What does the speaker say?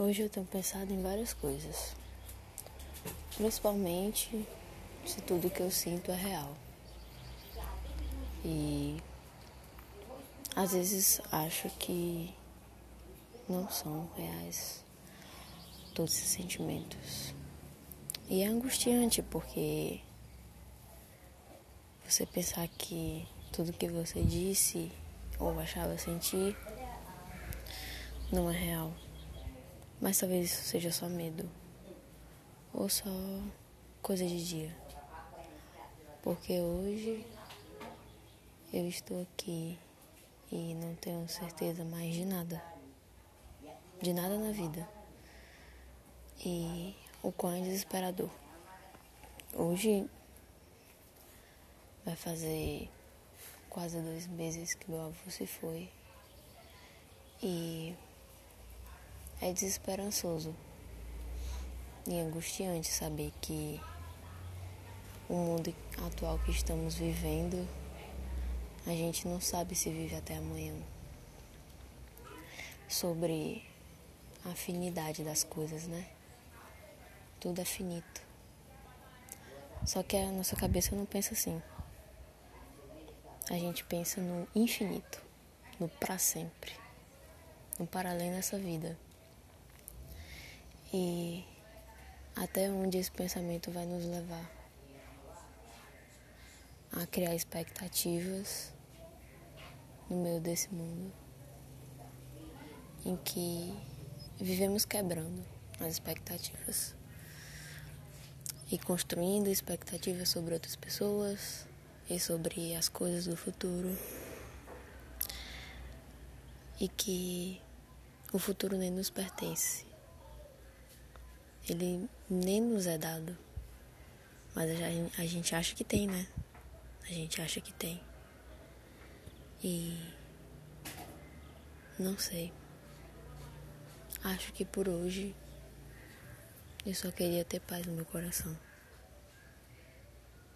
Hoje eu tenho pensado em várias coisas. Principalmente se tudo que eu sinto é real. E às vezes acho que não são reais todos esses sentimentos. E é angustiante porque você pensar que tudo que você disse ou achava sentir não é real. Mas talvez isso seja só medo. Ou só coisa de dia. Porque hoje eu estou aqui e não tenho certeza mais de nada. De nada na vida. E o quão é desesperador. Hoje vai fazer quase dois meses que meu avô se foi. E é desesperançoso e angustiante saber que o mundo atual que estamos vivendo, a gente não sabe se vive até amanhã. Sobre a afinidade das coisas, né? Tudo é finito. Só que a nossa cabeça não pensa assim. A gente pensa no infinito, no para sempre, no para além dessa vida e até onde esse pensamento vai nos levar a criar expectativas no meio desse mundo em que vivemos quebrando as expectativas e construindo expectativas sobre outras pessoas e sobre as coisas do futuro. E que o futuro nem nos pertence ele nem nos é dado. Mas a gente acha que tem, né? A gente acha que tem. E. Não sei. Acho que por hoje eu só queria ter paz no meu coração.